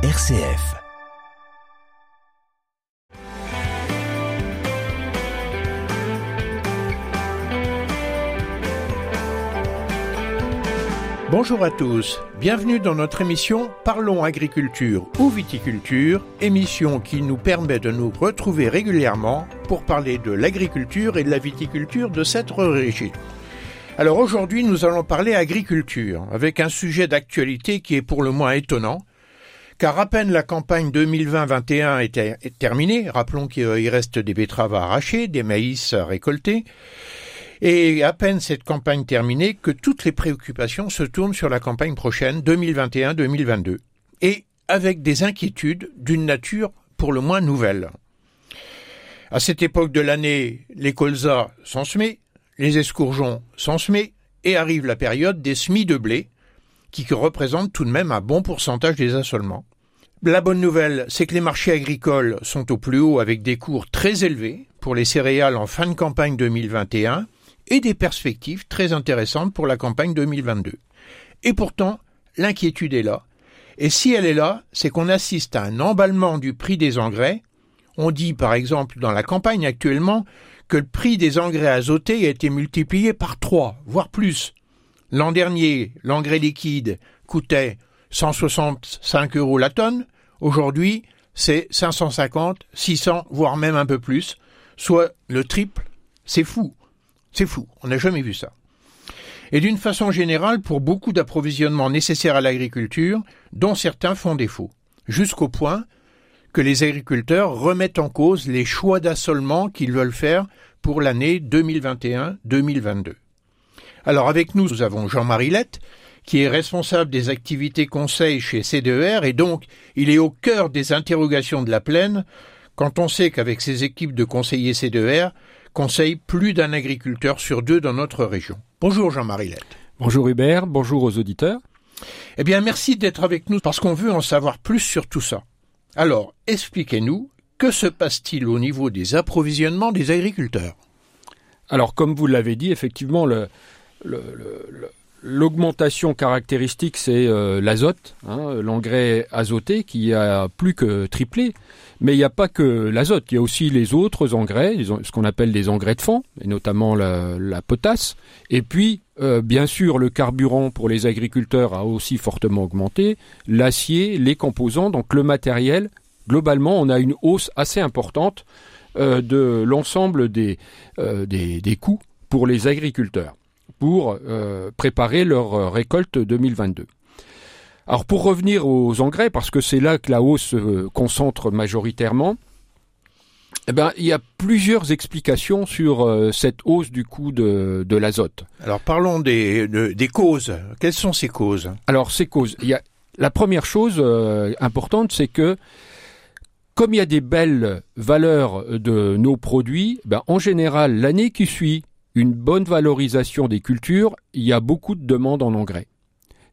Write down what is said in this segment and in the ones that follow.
RCF. Bonjour à tous, bienvenue dans notre émission Parlons agriculture ou viticulture, émission qui nous permet de nous retrouver régulièrement pour parler de l'agriculture et de la viticulture de cette région. Alors aujourd'hui nous allons parler agriculture avec un sujet d'actualité qui est pour le moins étonnant, car à peine la campagne 2020-21 est terminée, rappelons qu'il reste des betteraves à arracher, des maïs à récolter, et à peine cette campagne terminée que toutes les préoccupations se tournent sur la campagne prochaine 2021-2022. Et avec des inquiétudes d'une nature pour le moins nouvelle. À cette époque de l'année, les colzas sont semés, les escourgeons sont semés, et arrive la période des semis de blé, qui représentent tout de même un bon pourcentage des assolements. La bonne nouvelle, c'est que les marchés agricoles sont au plus haut avec des cours très élevés pour les céréales en fin de campagne 2021 et des perspectives très intéressantes pour la campagne 2022. Et pourtant, l'inquiétude est là. Et si elle est là, c'est qu'on assiste à un emballement du prix des engrais. On dit par exemple dans la campagne actuellement que le prix des engrais azotés a été multiplié par trois, voire plus. L'an dernier, l'engrais liquide coûtait 165 euros la tonne. Aujourd'hui, c'est 550, 600, voire même un peu plus, soit le triple. C'est fou. C'est fou, on n'a jamais vu ça. Et d'une façon générale, pour beaucoup d'approvisionnements nécessaires à l'agriculture, dont certains font défaut, jusqu'au point que les agriculteurs remettent en cause les choix d'assolement qu'ils veulent faire pour l'année 2021-2022. Alors avec nous, nous avons Jean-Marie Lette, qui est responsable des activités conseil chez CDER, et donc il est au cœur des interrogations de la plaine, quand on sait qu'avec ses équipes de conseillers CDER, conseille plus d'un agriculteur sur deux dans notre région. Bonjour Jean-Marie Lette. Bonjour Hubert, bonjour aux auditeurs. Eh bien merci d'être avec nous parce qu'on veut en savoir plus sur tout ça. Alors, expliquez-nous, que se passe-t-il au niveau des approvisionnements des agriculteurs? Alors, comme vous l'avez dit, effectivement, l'augmentation caractéristique, c'est euh, l'azote, hein, l'engrais azoté qui a plus que triplé. Mais il n'y a pas que l'azote, il y a aussi les autres engrais, ce qu'on appelle des engrais de fond, et notamment la, potasse. Et puis, euh, bien sûr, le carburant pour les agriculteurs a aussi fortement augmenté, l'acier, les composants, donc le matériel. Globalement, on a une hausse assez importante euh, de l'ensemble des, des, des coûts pour les agriculteurs pour préparer leur récolte 2022. Alors pour revenir aux engrais, parce que c'est là que la hausse se concentre majoritairement, eh ben, il y a plusieurs explications sur euh, cette hausse du coût de, l'azote. Alors parlons des, des, causes. Quelles sont ces causes? Alors ces causes, il y a, la première chose euh, importante, c'est que comme il y a des belles valeurs de nos produits, ben, en général, l'année qui suit une bonne valorisation des cultures, il y a beaucoup de demandes en engrais.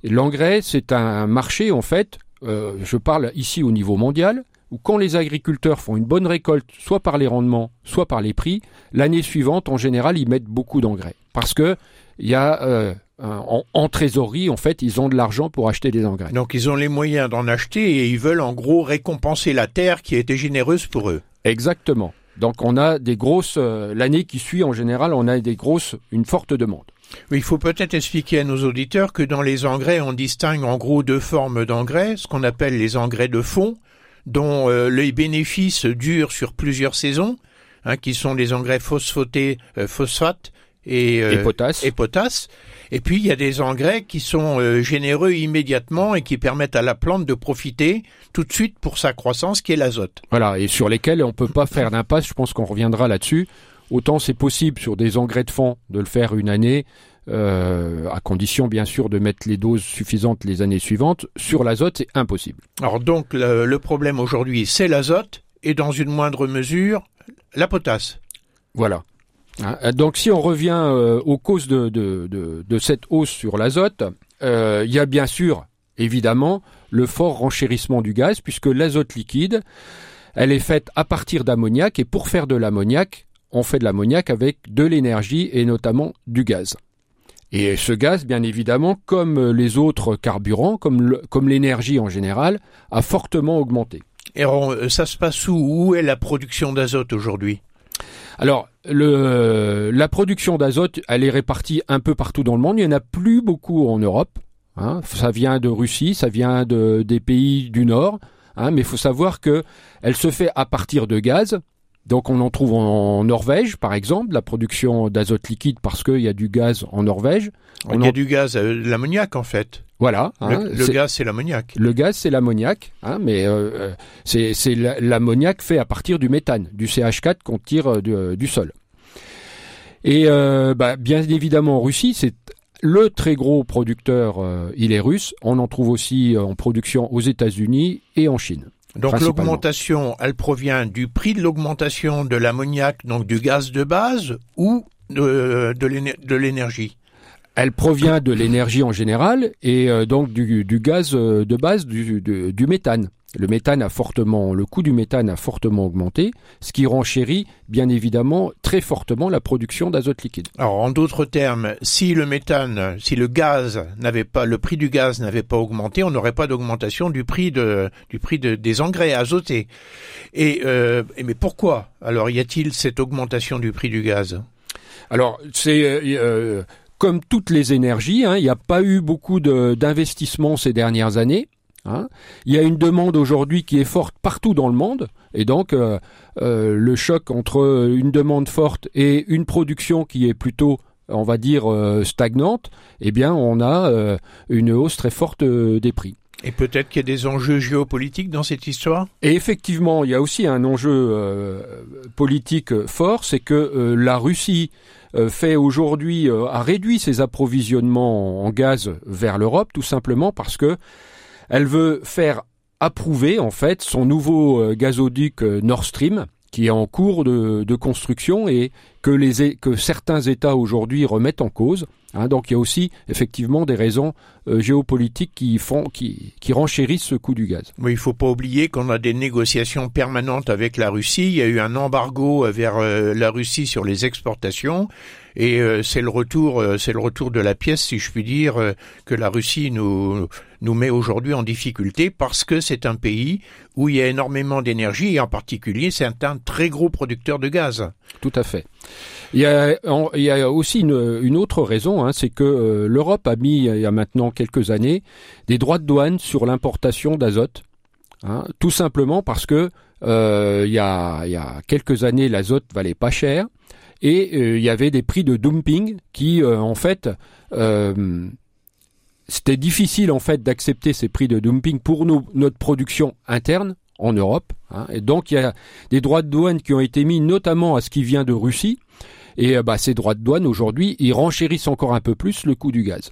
L'engrais, c'est un marché, en fait, euh, je parle ici au niveau mondial, où quand les agriculteurs font une bonne récolte, soit par les rendements, soit par les prix, l'année suivante, en général, ils mettent beaucoup d'engrais. Parce que il y a euh, en, trésorerie, en fait, ils ont de l'argent pour acheter des engrais. Donc ils ont les moyens d'en acheter et ils veulent en gros récompenser la terre qui a été généreuse pour eux. Exactement. Donc on a des grosses euh, l'année qui suit en général, on a des grosses une forte demande. Il faut peut-être expliquer à nos auditeurs que dans les engrais, on distingue en gros deux formes d'engrais, ce qu'on appelle les engrais de fond, dont euh, les bénéfices durent sur plusieurs saisons, hein, qui sont les engrais phosphatés, euh, phosphate et, euh, et, potasse. et potasse. Et puis il y a des engrais qui sont généreux immédiatement et qui permettent à la plante de profiter tout de suite pour sa croissance, qui est l'azote. Voilà, et sur lesquels on peut pas faire d'impasse. Je pense qu'on reviendra là-dessus. Autant c'est possible sur des engrais de fond de le faire une année, euh, à condition bien sûr de mettre les doses suffisantes les années suivantes. Sur l'azote, c'est impossible. Alors donc le, problème aujourd'hui, c'est l'azote et dans une moindre mesure la potasse. Voilà. Hein, donc si on revient euh, aux causes de, cette hausse sur l'azote, euh, il y a bien sûr évidemment le fort renchérissement du gaz puisque l'azote liquide, elle est faite à partir d'ammoniac et pour faire de l'ammoniac, on fait de l'ammoniac avec de l'énergie et notamment du gaz. Et ce gaz, bien évidemment, comme les autres carburants, comme l'énergie en général, a fortement augmenté. Et euh, ça se passe où? Où est la production d'azote aujourd'hui? Alors, le, la production d'azote, elle est répartie un peu partout dans le monde. Il n'y en a plus beaucoup en Europe. Hein. Ça vient de Russie, ça vient de, des pays du Nord. Hein, mais il faut savoir que elle se fait à partir de gaz. Donc on en trouve en Norvège, par exemple, la production d'azote liquide parce qu'il y a du gaz en Norvège. il y a du gaz, euh, l'ammoniac en fait. Voilà. Hein, le, gaz, c'est l'ammoniac. Le gaz, c'est l'ammoniac, hein, mais euh, euh c'est l'ammoniac fait à partir du méthane, du CH4 qu'on tire du, du, sol. Et bah, bien évidemment, en Russie, c'est le très gros producteur, il est russe. On en trouve aussi en production aux États-Unis et en Chine. Donc l'augmentation, elle provient du prix de l'augmentation de l'ammoniac, donc du gaz de base, ou de, de l'énergie elle provient de l'énergie en général et euh, donc du, gaz euh, de base du, du, méthane. Le méthane a fortement, le coût du méthane a fortement augmenté, ce qui renchérit bien évidemment très fortement la production d'azote liquide. Alors en d'autres termes, si le méthane, si le gaz n'avait pas, le prix du gaz n'avait pas augmenté, on n'aurait pas d'augmentation du prix de, du prix de, des engrais azotés. Et, euh, mais pourquoi? Alors y a-t-il cette augmentation du prix du gaz? Alors c'est euh, comme toutes les énergies, hein, il n'y a pas eu beaucoup d'investissements ces dernières années. Hein. Il y a une demande aujourd'hui qui est forte partout dans le monde, et donc euh, euh, le choc entre une demande forte et une production qui est plutôt, on va dire, euh, stagnante, eh bien, on a une hausse très forte des prix. Et peut-être qu'il y a des enjeux géopolitiques dans cette histoire? Et effectivement, il y a aussi un enjeu politique fort, c'est que la Russie euh, fait aujourd'hui euh, a réduit ses approvisionnements en gaz vers l'Europe tout simplement parce que elle veut faire approuver en fait son nouveau euh, gazoduc Nord Stream qui est en cours de, construction et que, les, que certains États aujourd'hui remettent en cause. Hein. donc il y a aussi effectivement des raisons géopolitiques qui font qui, qui renchérissent ce coût du gaz. Oui, il faut pas oublier qu'on a des négociations permanentes avec la Russie. Il y a eu un embargo vers la Russie sur les exportations et euh, c'est le retour, euh, c'est le retour de la pièce, si je puis dire, euh, que la Russie nous nous met aujourd'hui en difficulté parce que c'est un pays où il y a énormément d'énergie et en particulier c'est un, très gros producteur de gaz. Tout à fait. Il y a, aussi une, autre raison, hein, c'est que l'Europe a mis il y a maintenant quelques années des droits de douane sur l'importation d'azote, hein, tout simplement parce que euh, il, y a, quelques années l'azote valait pas cher et euh, il y avait des prix de dumping qui euh, en fait euh, c'était difficile en fait d'accepter ces prix de dumping pour notre production interne en Europe. Hein. et donc il y a des droits de douane qui ont été mis notamment à ce qui vient de Russie. Et bah, ces droits de douane aujourd'hui, ils renchérissent encore un peu plus le coût du gaz.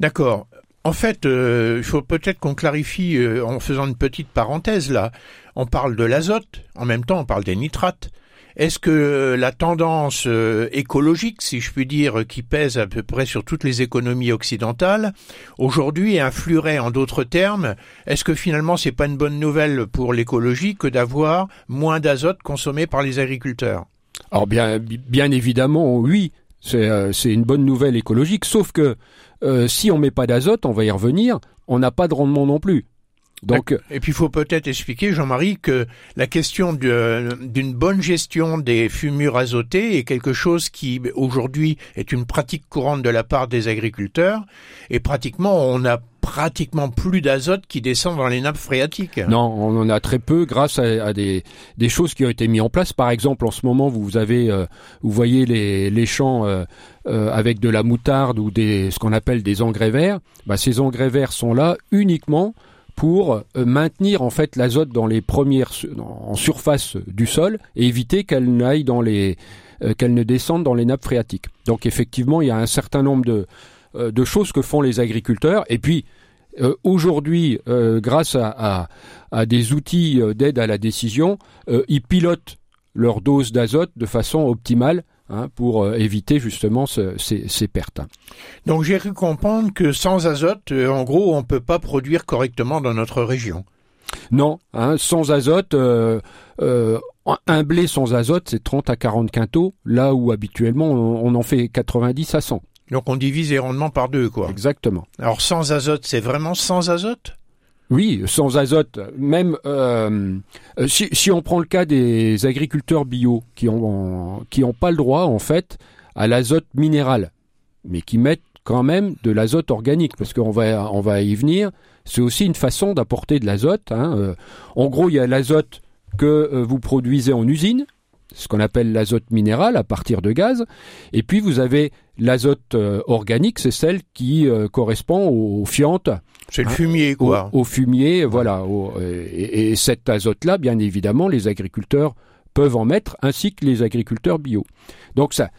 D'accord. En fait, il faut peut-être qu'on clarifie en faisant une petite parenthèse là. On parle de l'azote, en même temps on parle des nitrates. Est-ce que la tendance euh, écologique, si je puis dire, qui pèse à peu près sur toutes les économies occidentales, aujourd'hui influerait en d'autres termes, est-ce que finalement c'est pas une bonne nouvelle pour l'écologie que d'avoir moins d'azote consommé par les agriculteurs? Alors bien, bien évidemment, oui, c'est euh, une bonne nouvelle écologique, sauf que euh, si on met pas d'azote, on va y revenir, on n'a pas de rendement non plus. Donc, et puis il faut peut-être expliquer, Jean-Marie, que la question d'une bonne gestion des fumures azotées est quelque chose qui aujourd'hui est une pratique courante de la part des agriculteurs, et pratiquement on a pratiquement plus d'azote qui descend dans les nappes phréatiques. Non, on en a très peu grâce à, des, des, choses qui ont été mises en place. Par exemple, en ce moment, vous avez, euh, vous voyez les, les champs euh, euh, avec de la moutarde ou des, ce qu'on appelle des engrais verts. Bah, ces engrais verts sont là uniquement pour euh, maintenir en fait l'azote dans les premières en surface du sol et éviter qu'elle n'aille dans les euh, qu'elle ne descende dans les nappes phréatiques. Donc effectivement, il y a un certain nombre de euh, de choses que font les agriculteurs et puis aujourd'hui, grâce à, à, des outils d'aide à la décision, ils pilotent leur dose d'azote de façon optimale Hein, pour euh, éviter justement ces, ces, pertes. Donc j'ai cru comprendre que sans azote, euh, en gros, on ne peut pas produire correctement dans notre région. Non, hein, sans azote, euh, un blé sans azote, c'est 30 à 40 quintaux, là où habituellement on, en fait 90 à 100. Donc on divise les rendements par deux, quoi. Exactement. Alors sans azote, c'est vraiment sans azote? Oui, sans azote. Même euh, euh, si, on prend le cas des agriculteurs bio qui ont qui ont pas le droit en fait à l'azote minéral, mais qui mettent quand même de l'azote organique parce qu'on va on va y venir. C'est aussi une façon d'apporter de l'azote. Hein. Euh, en gros, il y a l'azote que vous produisez en usine, ce qu'on appelle l'azote minéral à partir de gaz, et puis vous avez l'azote organique, c'est celle qui correspond aux fientes c'est le fumier, quoi. Au, fumier, voilà. et, cet azote-là, bien évidemment, les agriculteurs peuvent en mettre, ainsi que les agriculteurs bio. Donc ça,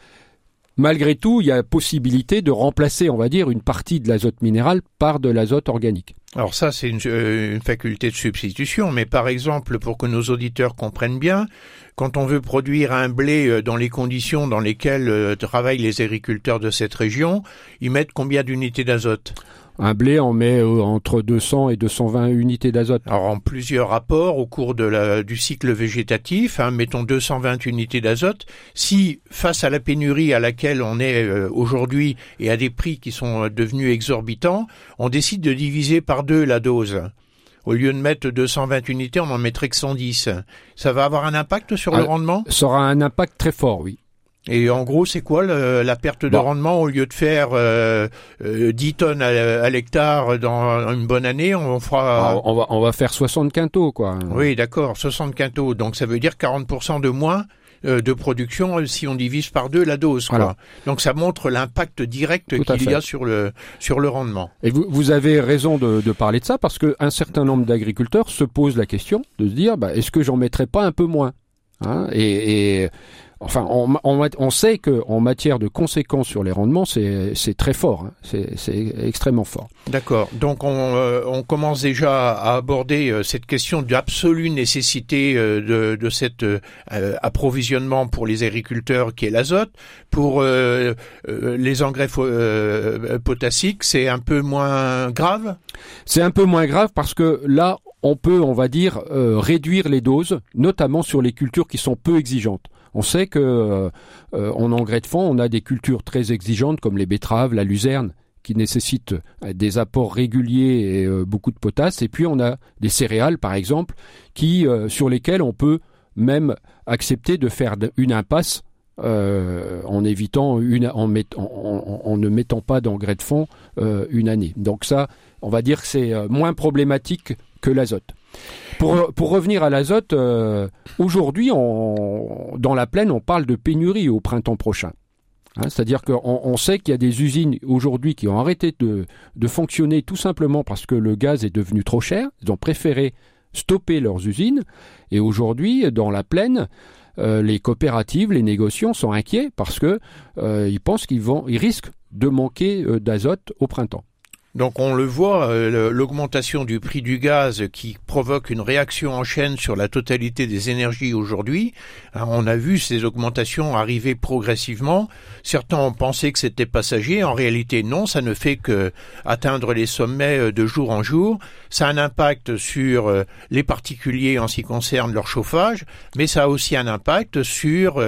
malgré tout, il y a possibilité de remplacer, on va dire, une partie de l'azote minéral par de l'azote organique. Alors ça, c'est une, euh, faculté de substitution, mais par exemple, pour que nos auditeurs comprennent bien, quand on veut produire un blé euh, dans les conditions dans lesquelles euh, travaillent les agriculteurs de cette région, ils mettent combien d'unités d'azote? Un blé en met euh, entre 200 et 220 unités d'azote. Alors en plusieurs rapports au cours de la, du cycle végétatif, hein, mettons 220 unités d'azote. Si face à la pénurie à laquelle on est euh, aujourd'hui et à des prix qui sont euh, devenus exorbitants, on décide de diviser par deux la dose. Au lieu de mettre 220 unités, on en mettrait que 110. Ça va avoir un impact sur le ah, rendement? Ça aura un impact très fort, oui. Et en gros, c'est quoi la perte de rendement au lieu de faire euh, 10 euh, tonnes à, l'hectare dans une bonne année, on fera ah, on va on va faire 60 quintaux quoi. Oui, d'accord, 60 quintaux. Donc ça veut dire 40 de moins euh, de production euh, si on divise par deux la dose. Quoi. Donc ça montre l'impact direct qu'il y a sur le sur le rendement. Et vous, vous avez raison de, de parler de ça parce qu'un certain nombre d'agriculteurs se posent la question de se dire bah, est-ce que j'en mettrais pas un peu moins hein? Et, et Enfin, on, on, on sait qu'en matière de conséquences sur les rendements, c'est très fort, hein. c'est extrêmement fort. D'accord. Donc on, euh, on, commence déjà à aborder euh, cette question d'absolue nécessité euh, de, de cet approvisionnement pour les agriculteurs qui est l'azote. Pour les engrais potassiques, c'est un peu moins grave? C'est un peu moins grave parce que là, on peut, on va dire, réduire les doses, notamment sur les cultures qui sont peu exigeantes. On sait que euh, euh, en engrais de fond, on a des cultures très exigeantes comme les betteraves, la luzerne, qui nécessitent euh, des apports réguliers et beaucoup de potasse. Et puis on a des céréales, par exemple, sur lesquelles on peut même accepter de faire une impasse en évitant en, ne mettant pas d'engrais de fond une année. Donc ça, on va dire que c'est moins problématique que l'azote. Pour, pour revenir à l'azote, euh, aujourd'hui, dans la plaine, on parle de pénurie au printemps prochain. Hein, c'est-à-dire qu'on on sait qu'il y a des usines aujourd'hui qui ont arrêté de, de, fonctionner tout simplement parce que le gaz est devenu trop cher. Ils ont préféré stopper leurs usines. Et aujourd'hui, dans la plaine, euh, les coopératives, les négociants sont inquiets parce que euh, ils pensent qu'ils vont, ils risquent de manquer d'azote au printemps. Donc on le voit, euh, l'augmentation du prix du gaz qui provoque une réaction en chaîne sur la totalité des énergies aujourd'hui. Hein, on a vu ces augmentations arriver progressivement. Certains ont pensé que c'était passager. En réalité, non, ça ne fait que atteindre les sommets euh, de jour en jour. Ça a un impact sur euh, les particuliers en ce qui concerne leur chauffage, mais ça a aussi un impact sur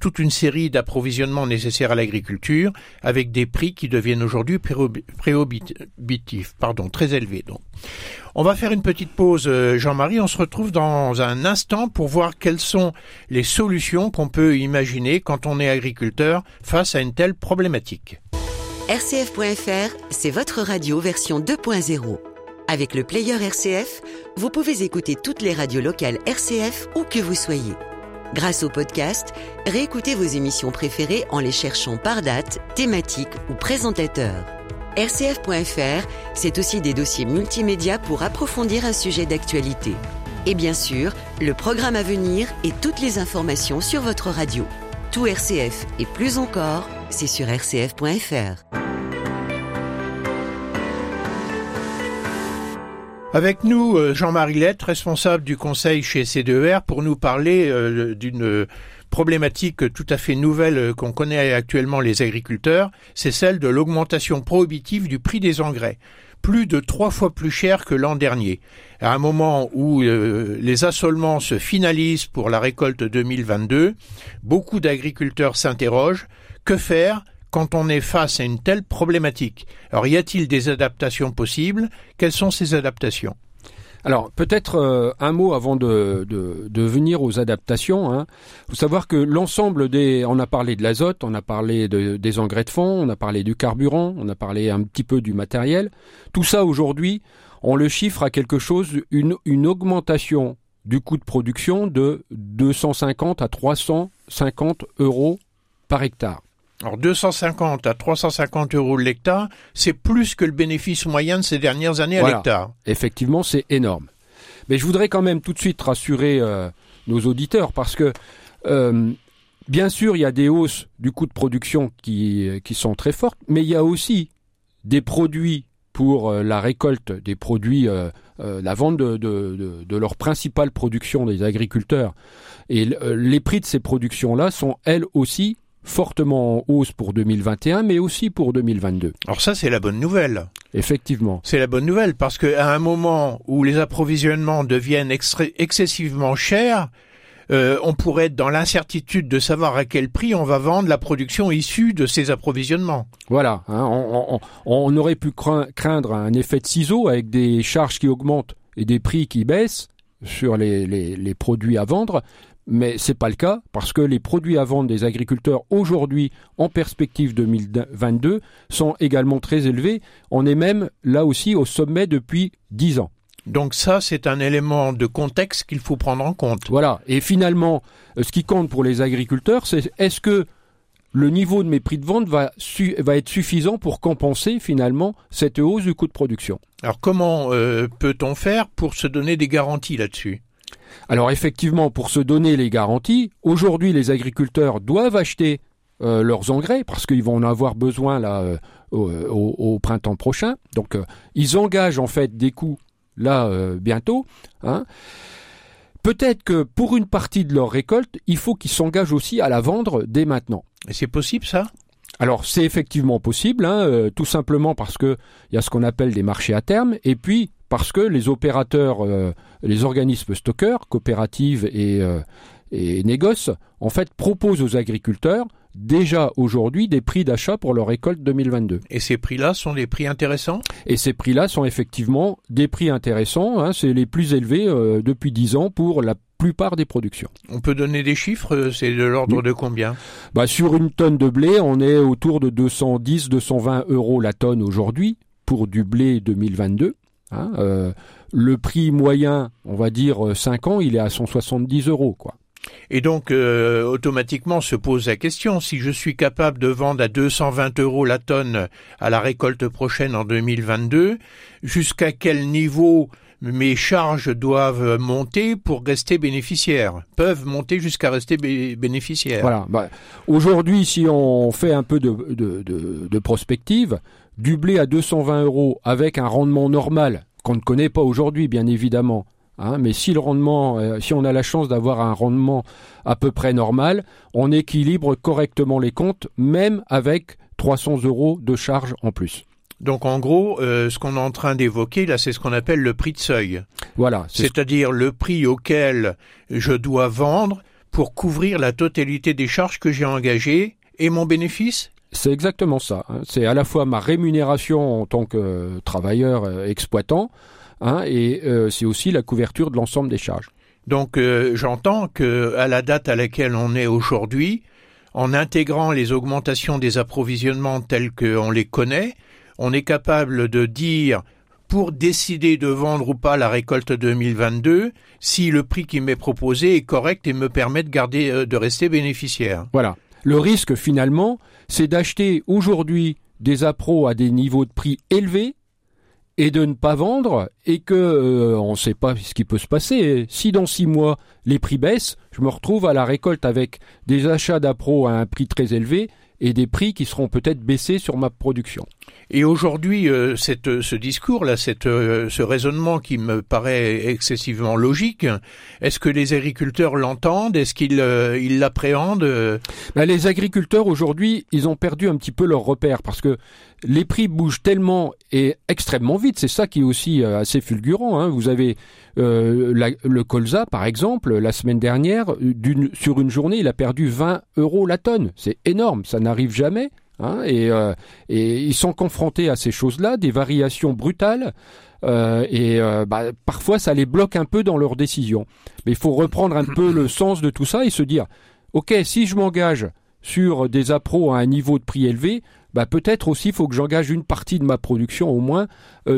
toute une série d'approvisionnements nécessaires à l'agriculture avec des prix qui deviennent aujourd'hui préobitif, pardon, très élevé. Donc, on va faire une petite pause, euh, Jean-Marie. On se retrouve dans un instant pour voir quelles sont les solutions qu'on peut imaginer quand on est agriculteur face à une telle problématique. RCF.fr, c'est votre radio version 2.0. Avec le player RCF, vous pouvez écouter toutes les radios locales RCF où que vous soyez. Grâce au podcast, réécoutez vos émissions préférées en les cherchant par date, thématique ou présentateur. RCF.fr, c'est aussi des dossiers multimédia pour approfondir un sujet d'actualité. Et bien sûr, le programme à venir et toutes les informations sur votre radio. Tout RCF et plus encore, c'est sur rcf.fr. Avec nous, euh, Jean-Marie Lette, responsable du conseil chez C2R, pour nous parler euh, d'une problématique tout à fait nouvelle euh, qu'on connaît actuellement les agriculteurs, c'est celle de l'augmentation prohibitive du prix des engrais. Plus de trois fois plus cher que l'an dernier. À un moment où les assolements se finalisent pour la récolte 2022, beaucoup d'agriculteurs s'interrogent. Que faire quand on est face à une telle problématique. Alors y a-t-il des adaptations possibles? Quelles sont ces adaptations? Alors peut-être euh, un mot avant de, venir aux adaptations. Hein. faut savoir que l'ensemble des... On a parlé de l'azote, on a parlé des engrais de fond, on a parlé du carburant, on a parlé un petit peu du matériel. Tout ça aujourd'hui, on le chiffre à quelque chose, une, une augmentation du coût de production de 250 à 350 euros par hectare. Alors 250 à 350 euros l'hectare, c'est plus que le bénéfice moyen de ces dernières années à l'hectare. Effectivement, c'est énorme. Mais je voudrais quand même tout de suite rassurer euh, nos auditeurs parce que euh, bien sûr, il y a des hausses du coût de production qui, qui sont très fortes, mais il y a aussi des produits pour euh, la récolte des produits, la vente de, de, de, leur principale production des agriculteurs. Et les prix de ces productions-là sont elles aussi fortement en hausse pour 2021, mais aussi pour 2022. Alors ça, c'est la bonne nouvelle. Effectivement. C'est la bonne nouvelle parce qu'à un moment où les approvisionnements deviennent excessivement chers, euh, on pourrait être dans l'incertitude de savoir à quel prix on va vendre la production issue de ces approvisionnements. Voilà, hein, on, aurait pu craindre un effet de ciseau avec des charges qui augmentent et des prix qui baissent sur les produits à vendre, mais c'est pas le cas parce que les produits à vendre des agriculteurs aujourd'hui en perspective 2022 sont également très élevés. On est même là aussi au sommet depuis 10 ans. Donc ça, c'est un élément de contexte qu'il faut prendre en compte. Voilà. Et finalement, ce qui compte pour les agriculteurs, c'est est-ce que le niveau de mes prix de vente va, va être suffisant pour compenser finalement cette hausse du coût de production? Alors comment euh, peut-on faire pour se donner des garanties là-dessus? Alors effectivement, pour se donner les garanties, aujourd'hui les agriculteurs doivent acheter euh, leurs engrais parce qu'ils vont en avoir besoin là euh, au, printemps prochain. Donc euh, ils engagent en fait des coûts là bientôt. Hein. Peut-être que pour une partie de leur récolte, il faut qu'ils s'engagent aussi à la vendre dès maintenant. Et c'est possible ça? Alors c'est effectivement possible, hein, tout simplement parce que il y a ce qu'on appelle des marchés à terme, et puis parce que les opérateurs, euh, les organismes stockeurs, coopératives et, euh, et négoces, en fait, proposent aux agriculteurs déjà aujourd'hui des prix d'achat pour leur récolte 2022. Et ces prix-là sont des prix intéressants? Et ces prix-là sont effectivement des prix intéressants. Hein, c'est les plus élevés euh, depuis 10 ans pour la plupart des productions. On peut donner des chiffres C'est de l'ordre de combien? Bah, Sur une tonne de blé, on est autour de 210-220 euros la tonne aujourd'hui pour du blé 2022. Hein, euh, le prix moyen, on va dire 5 euh, ans, il est à 170 euros, quoi. Et donc, euh, automatiquement se pose la question, si je suis capable de vendre à 220 euros la tonne à la récolte prochaine en 2022, jusqu'à quel niveau mes charges doivent monter pour rester bénéficiaires, peuvent monter jusqu'à rester bénéficiaires? Voilà. Bah, aujourd'hui, si on fait un peu de, de, de prospective, du blé à 220 euros avec un rendement normal qu'on ne connaît pas aujourd'hui, bien évidemment. Hein, mais si le rendement, euh, si on a la chance d'avoir un rendement à peu près normal, on équilibre correctement les comptes, même avec 300 euros de charges en plus. Donc en gros, euh, ce qu'on est en train d'évoquer là, c'est ce qu'on appelle le prix de seuil. Voilà. C'est-à-dire le prix auquel je dois vendre pour couvrir la totalité des charges que j'ai engagées et mon bénéfice? C'est exactement ça. Hein. C'est à la fois ma rémunération en tant que travailleur euh, exploitant, hein, et euh, c'est aussi la couverture de l'ensemble des charges. Donc euh, j'entends que à la date à laquelle on est aujourd'hui, en intégrant les augmentations des approvisionnements tels qu'on les connaît, on est capable de dire pour décider de vendre ou pas la récolte 2022 si le prix qui m'est proposé est correct et me permet de garder de rester bénéficiaire. Voilà. Le risque finalement, c'est d'acheter aujourd'hui des appros à des niveaux de prix élevés et de ne pas vendre et que euh, on ne sait pas ce qui peut se passer. Si dans six mois les prix baissent, je me retrouve à la récolte avec des achats d'appro à un prix très élevé et des prix qui seront peut-être baissés sur ma production. Et aujourd'hui, euh, ce discours-là, euh, ce raisonnement qui me paraît excessivement logique, est-ce que les agriculteurs l'entendent? Est-ce qu'ils euh, l'appréhendent? Ben, Les agriculteurs aujourd'hui, ils ont perdu un petit peu leur repère parce que les prix bougent tellement et extrêmement vite. C'est ça qui est aussi assez fulgurant. Hein. Vous avez le colza, par exemple, la semaine dernière, sur une journée, il a perdu 20 euros la tonne. C'est énorme, ça n'arrive jamais. Hein, et, euh, ils sont confrontés à ces choses-là, des variations brutales. Euh, et euh, bah, parfois, ça les bloque un peu dans leurs décisions. Mais il faut reprendre un peu le sens de tout ça et se dire, ok, si je m'engage sur des appros à un niveau de prix élevé, bah peut-être aussi faut que j'engage une partie de ma production au moins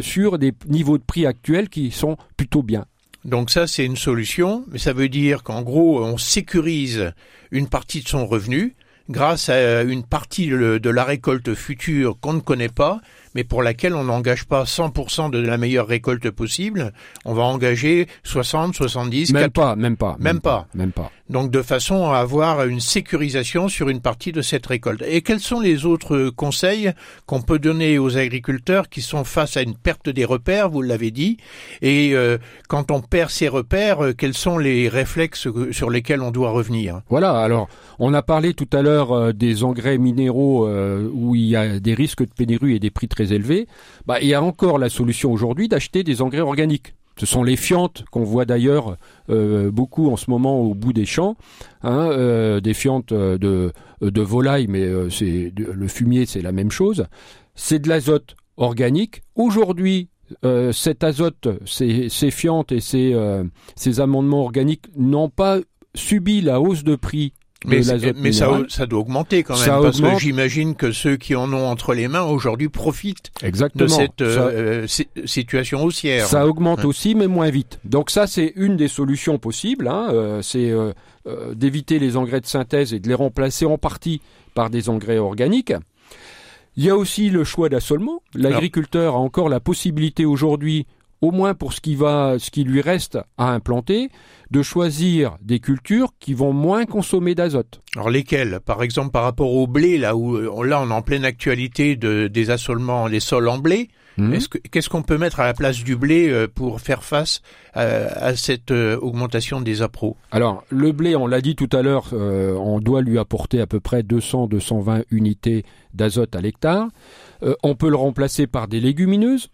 sur des niveaux de prix actuels qui sont plutôt bien. Donc ça, c'est une solution, mais ça veut dire qu'en gros, on sécurise une partie de son revenu grâce à une partie de la récolte future qu'on ne connaît pas mais pour laquelle on n'engage pas 100% de la meilleure récolte possible. On va engager 60, 70, même pas, même pas, même, pas. même pas. Donc de façon à avoir une sécurisation sur une partie de cette récolte. Et quels sont les autres conseils qu'on peut donner aux agriculteurs qui sont face à une perte des repères, vous l'avez dit, et euh, quand on perd ses repères, euh, quels sont les réflexes sur lesquels on doit revenir? Voilà, alors on a parlé tout à l'heure euh, des engrais minéraux où il y a des risques de pénurie et des prix très élevé, bah, il y a encore la solution aujourd'hui d'acheter des engrais organiques. Ce sont les fientes qu'on voit d'ailleurs euh, beaucoup en ce moment au bout des champs, hein, euh, des fientes euh, de, de volaille, mais c'est le fumier, c'est la même chose. C'est de l'azote organique. Aujourd'hui, cet azote, ces, fientes et ces amendements organiques n'ont pas subi la hausse de prix mais, mais ça, ça, doit augmenter quand même, parce que j'imagine que ceux qui en ont entre les mains aujourd'hui profitent Exactement. de cette euh, situation haussière. Ça augmente aussi, mais moins vite. Donc ça, c'est une des solutions possibles. Hein, euh, c'est euh, d'éviter les engrais de synthèse et de les remplacer en partie par des engrais organiques. Il y a aussi le choix d'assolement. L'agriculteur a encore la possibilité aujourd'hui au moins pour ce qui va, ce qui lui reste à implanter, de choisir des cultures qui vont moins consommer d'azote. Alors lesquelles? Par exemple, par rapport au blé, là où là on est en pleine actualité de, des assolements, les sols en blé. Mhm. Qu'est-ce qu'on peut mettre à la place du blé euh, pour faire face à, cette euh, augmentation des appros? Alors, le blé, on l'a dit tout à l'heure, euh, on doit lui apporter à peu près 200-220 unités d'azote à l'hectare. on peut le remplacer par des légumineuses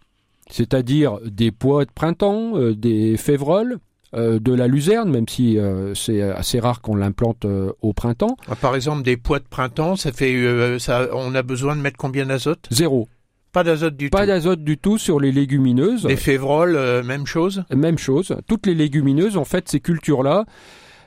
c'est-à-dire des pois de printemps, euh, des févroles, euh, de la luzerne, même si euh, c'est assez rare qu'on l'implante au printemps. Ah, par exemple, des pois de printemps, ça fait, ça, on a besoin de mettre combien d'azote? Zéro. Pas d'azote du tout. Pas d'azote du tout sur les légumineuses. Les févroles, même chose? Même chose. Toutes les légumineuses, en fait, ces cultures-là,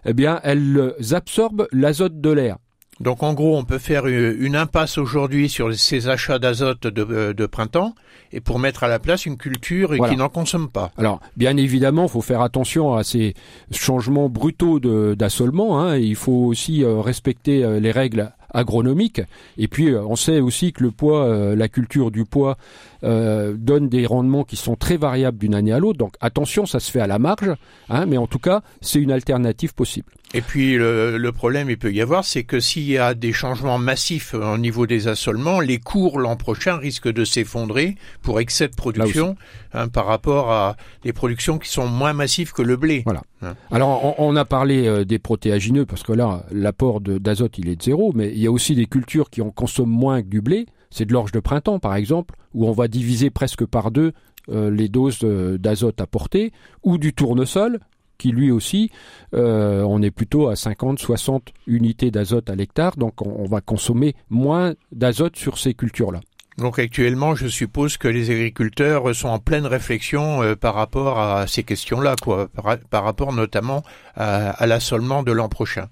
eh bien, elles absorbent l'azote de l'air. Donc en gros, on peut faire une impasse aujourd'hui sur ces achats d'azote de, printemps et pour mettre à la place une culture qui n'en consomme pas. Alors bien évidemment, il faut faire attention à ces changements brutaux d'assolement. Hein. Il faut aussi euh, respecter euh, les règles agronomiques. Et puis euh, on sait aussi que le poids, la culture du poids donne des rendements qui sont très variables d'une année à l'autre. Donc attention, ça se fait à la marge, hein, mais en tout cas, c'est une alternative possible. Et puis le, problème, il peut y avoir, c'est que s'il y a des changements massifs au niveau des assolements, les cours l'an prochain risquent de s'effondrer pour excès de production hein, par rapport à des productions qui sont moins massives que le blé. Voilà. Alors on, a parlé euh, des protéagineux parce que là l'apport d'azote il est de zéro, mais il y a aussi des cultures qui en consomment moins que du blé. C'est de l'orge de printemps par exemple, où on va diviser presque par deux euh, les doses d'azote apportées, ou du tournesol, qui lui aussi, euh, on est plutôt à 50-60 unités d'azote à l'hectare, donc on, va consommer moins d'azote sur ces cultures-là. Donc actuellement, je suppose que les agriculteurs sont en pleine réflexion euh, par rapport à ces questions-là, quoi, par, rapport notamment à, l'assolement de l'an prochain.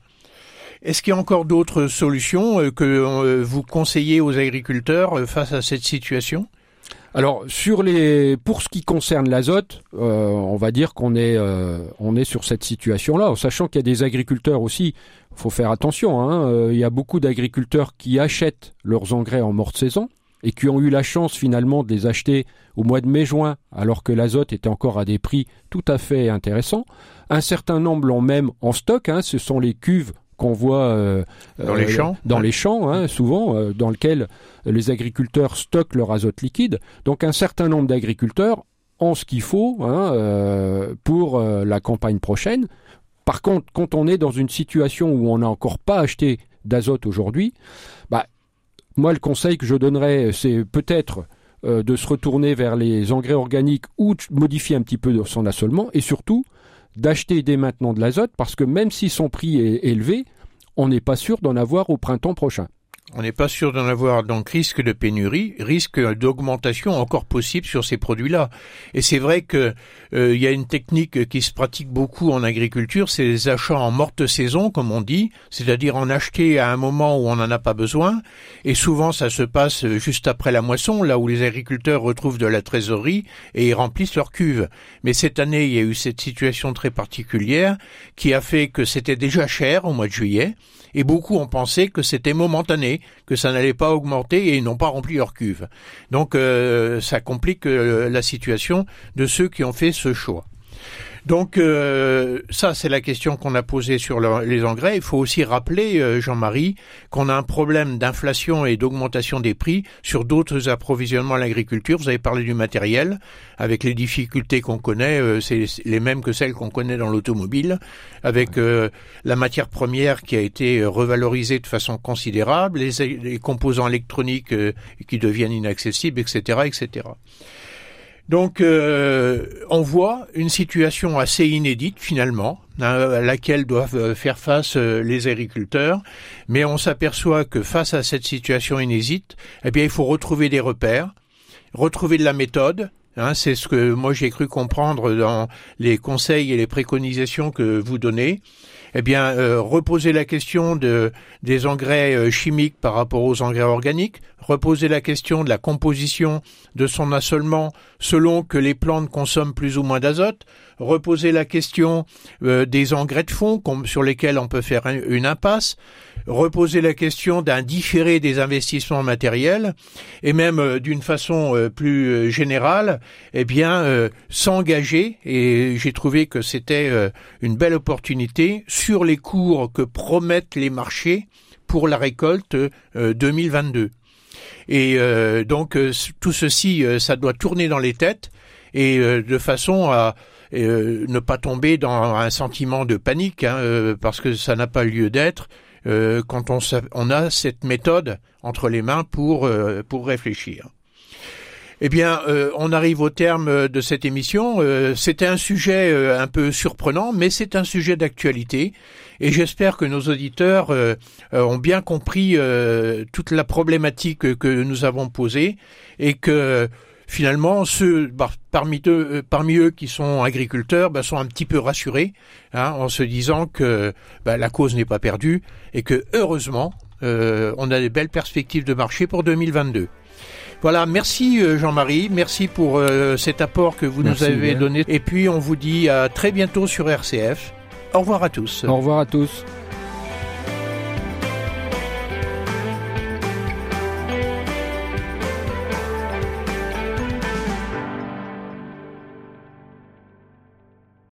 Est-ce qu'il y a encore d'autres solutions euh, que vous conseillez aux agriculteurs face à cette situation? Alors sur les, pour ce qui concerne l'azote, euh, on va dire qu'on est, euh, on est sur cette situation-là, sachant qu'il y a des agriculteurs aussi. Faut faire attention. Hein, euh, il y a beaucoup d'agriculteurs qui achètent leurs engrais en morte saison et qui ont eu la chance finalement de les acheter au mois de mai-juin, alors que l'azote était encore à des prix tout à fait intéressants. Un certain nombre l'ont même en stock. Hein, ce sont les cuves qu'on voit euh, dans les euh, champs, dans les champs hein, souvent, euh, dans lequel les agriculteurs stockent leur azote liquide. Donc un certain nombre d'agriculteurs ont ce qu'il faut hein, pour la campagne prochaine. Par contre, quand on est dans une situation où on n'a encore pas acheté d'azote aujourd'hui, bah, moi le conseil que je donnerais, c'est peut-être de se retourner vers les engrais organiques ou de modifier un petit peu son assolement et surtout d'acheter dès maintenant de l'azote parce que même si son prix est élevé, on n'est pas sûr d'en avoir au printemps prochain. On n'est pas sûr d'en avoir donc risque de pénurie, risque d'augmentation encore possible sur ces produits-là. Et c'est vrai que euh, il y a une technique qui se pratique beaucoup en agriculture, c'est les achats en morte saison, comme on dit, c'est-à-dire en acheter à un moment où on n'en a pas besoin. Et souvent, ça se passe juste après la moisson, là où les agriculteurs retrouvent de la trésorerie et ils remplissent leurs cuves. Mais cette année, il y a eu cette situation très particulière qui a fait que c'était déjà cher au mois de juillet et beaucoup ont pensé que c'était momentané, que ça n'allait pas augmenter et ils n'ont pas rempli leur cuve. Donc euh, ça complique euh, la situation de ceux qui ont fait ce choix. Donc euh, ça, c'est la question qu'on a posée sur les engrais. Il faut aussi rappeler, euh, Jean-Marie, qu'on a un problème d'inflation et d'augmentation des prix sur d'autres approvisionnements à l'agriculture. Vous avez parlé du matériel, avec les difficultés qu'on connaît, euh, c'est les mêmes que celles qu'on connaît dans l'automobile, avec la matière première qui a été revalorisée de façon considérable, les, les composants électroniques qui deviennent inaccessibles, etc., etc. Donc euh, on voit une situation assez inédite finalement, hein, à laquelle doivent euh, faire face euh, les agriculteurs, mais on s'aperçoit que face à cette situation inédite, eh bien il faut retrouver des repères, retrouver de la méthode, Hein, c'est ce que moi j'ai cru comprendre dans les conseils et les préconisations que vous donnez. Eh bien, reposer la question de, des engrais chimiques par rapport aux engrais organiques, reposer la question de la composition de son assolement selon que les plantes consomment plus ou moins d'azote, reposer la question euh, des engrais de fond sur lesquels on peut faire une impasse, reposer la question d'un différé des investissements matériels et même euh, d'une façon euh, plus générale, eh bien s'engager et j'ai trouvé que c'était une belle opportunité sur les cours que promettent les marchés pour la récolte 2022. Et euh, donc euh, tout ceci, euh, ça doit tourner dans les têtes et de façon à ne pas tomber dans un sentiment de panique, hein, parce que ça n'a pas lieu d'être. quand on, on, a cette méthode entre les mains pour pour réfléchir. Eh bien, euh, on arrive au terme euh, de cette émission. Euh, c'était un sujet un peu surprenant, mais c'est un sujet d'actualité. Et j'espère que nos auditeurs ont bien compris toute la problématique que nous avons posée et que finalement, ceux bah, parmi, eux, parmi eux qui sont agriculteurs bah, sont un petit peu rassurés hein, en se disant que bah, la cause n'est pas perdue et que heureusement, on a des belles perspectives de marché pour 2022. Voilà, merci euh, Jean-Marie, merci pour euh, cet apport que vous nous avez donné. Et puis on vous dit à très bientôt sur RCF. Au revoir à tous. Au revoir à tous.